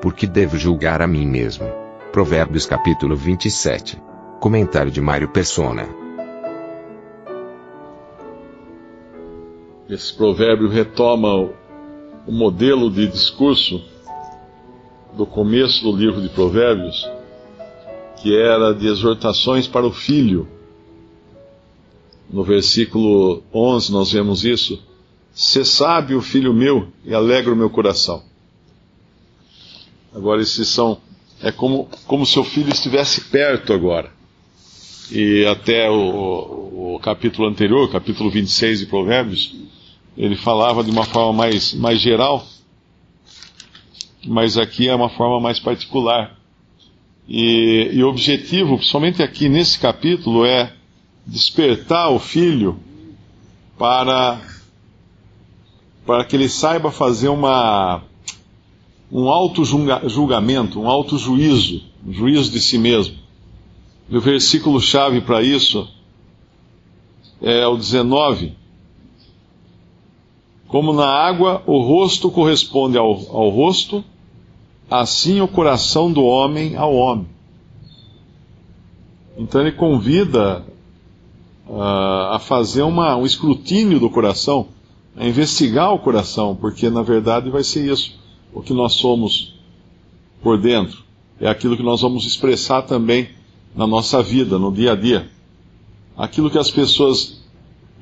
Porque devo julgar a mim mesmo. Provérbios capítulo 27. Comentário de Mário Persona. Esse provérbio retoma o modelo de discurso do começo do livro de Provérbios, que era de exortações para o filho. No versículo 11 nós vemos isso. Se sábio, filho meu, e alegra o meu coração. Agora, esses são. É como, como seu filho estivesse perto agora. E até o, o capítulo anterior, capítulo 26 de Provérbios, ele falava de uma forma mais, mais geral, mas aqui é uma forma mais particular. E, e o objetivo, principalmente aqui nesse capítulo, é despertar o filho para, para que ele saiba fazer uma, um auto-julgamento, um auto-juízo, um juízo de si mesmo. E o versículo-chave para isso é o 19 como na água o rosto corresponde ao, ao rosto, assim o coração do homem ao homem. Então ele convida uh, a fazer uma, um escrutínio do coração, a investigar o coração, porque na verdade vai ser isso, o que nós somos por dentro. É aquilo que nós vamos expressar também na nossa vida, no dia a dia. Aquilo que as pessoas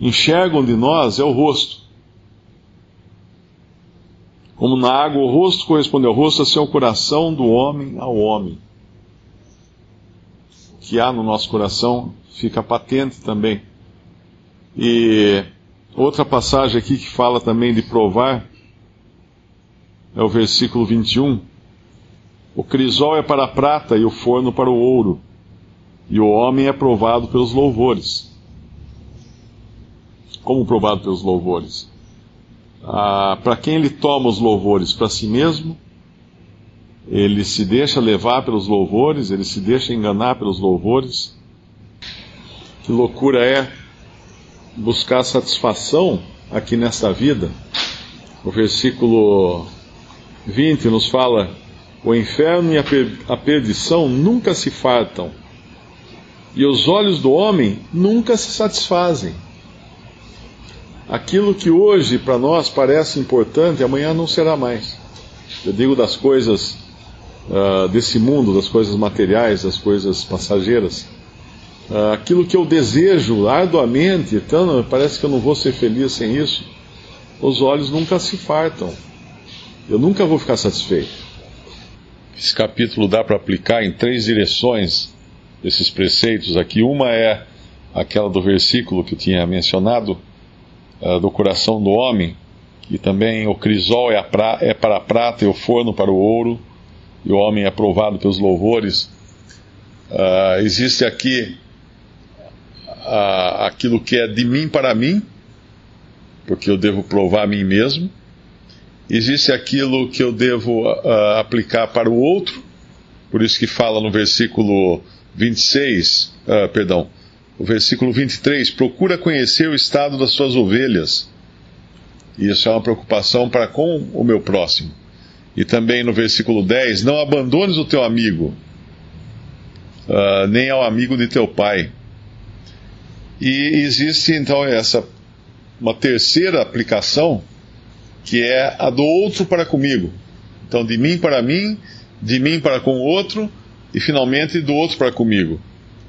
enxergam de nós é o rosto. Como na água o rosto corresponde ao rosto, assim é o coração do homem ao homem. O que há no nosso coração fica patente também. E outra passagem aqui que fala também de provar é o versículo 21. O crisol é para a prata e o forno para o ouro, e o homem é provado pelos louvores. Como provado pelos louvores? ah, para quem ele toma os louvores? Para si mesmo? Ele se deixa levar pelos louvores? Ele se deixa enganar pelos louvores? Que loucura é buscar satisfação aqui nesta vida? O versículo 20 nos fala: O inferno e a, per a perdição nunca se fartam, e os olhos do homem nunca se satisfazem aquilo que hoje para nós parece importante, amanhã não será mais. Eu digo das coisas uh, desse mundo, das coisas materiais, das coisas passageiras. Uh, aquilo que eu desejo arduamente, então parece que eu não vou ser feliz sem isso. Os olhos nunca se fartam. Eu nunca vou ficar satisfeito. Esse capítulo dá para aplicar em três direções esses preceitos aqui. Uma é aquela do versículo que eu tinha mencionado, uh, do coração do homem, e também o crisol é, pra, é, para a prata e o forno para o ouro, e o homem é provado pelos louvores. Uh, existe aqui uh, aquilo que é de mim para mim, porque eu devo provar a mim mesmo. Existe aquilo que eu devo aplicar para o outro, por isso que fala no versículo 26, perdão, o versículo 23, procura conhecer o estado das suas ovelhas. Isso é uma preocupação para com o meu próximo. E também no versículo 10, não abandones o teu amigo, uh, nem ao amigo de teu pai. E existe então essa uma terceira aplicação, que é a do outro para comigo. Então, de mim para mim, de mim para com o outro, e finalmente do outro para comigo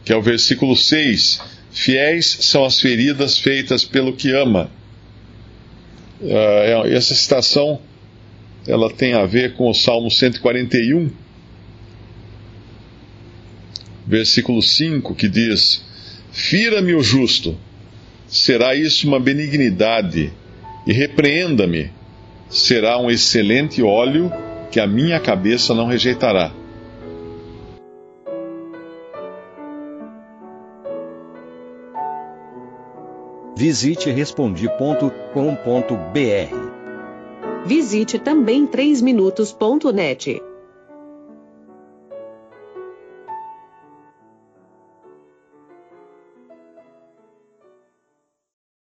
que é o versículo 6. Fiéis são as feridas feitas pelo que ama. Uh, essa citação ela tem a ver com o Salmo 141, versículo 5, que diz: Fira-me o justo, será isso uma benignidade, e repreenda-me, será um excelente óleo que a minha cabeça não rejeitará. Visite respondi.com.br. Visite também 3minutos.net.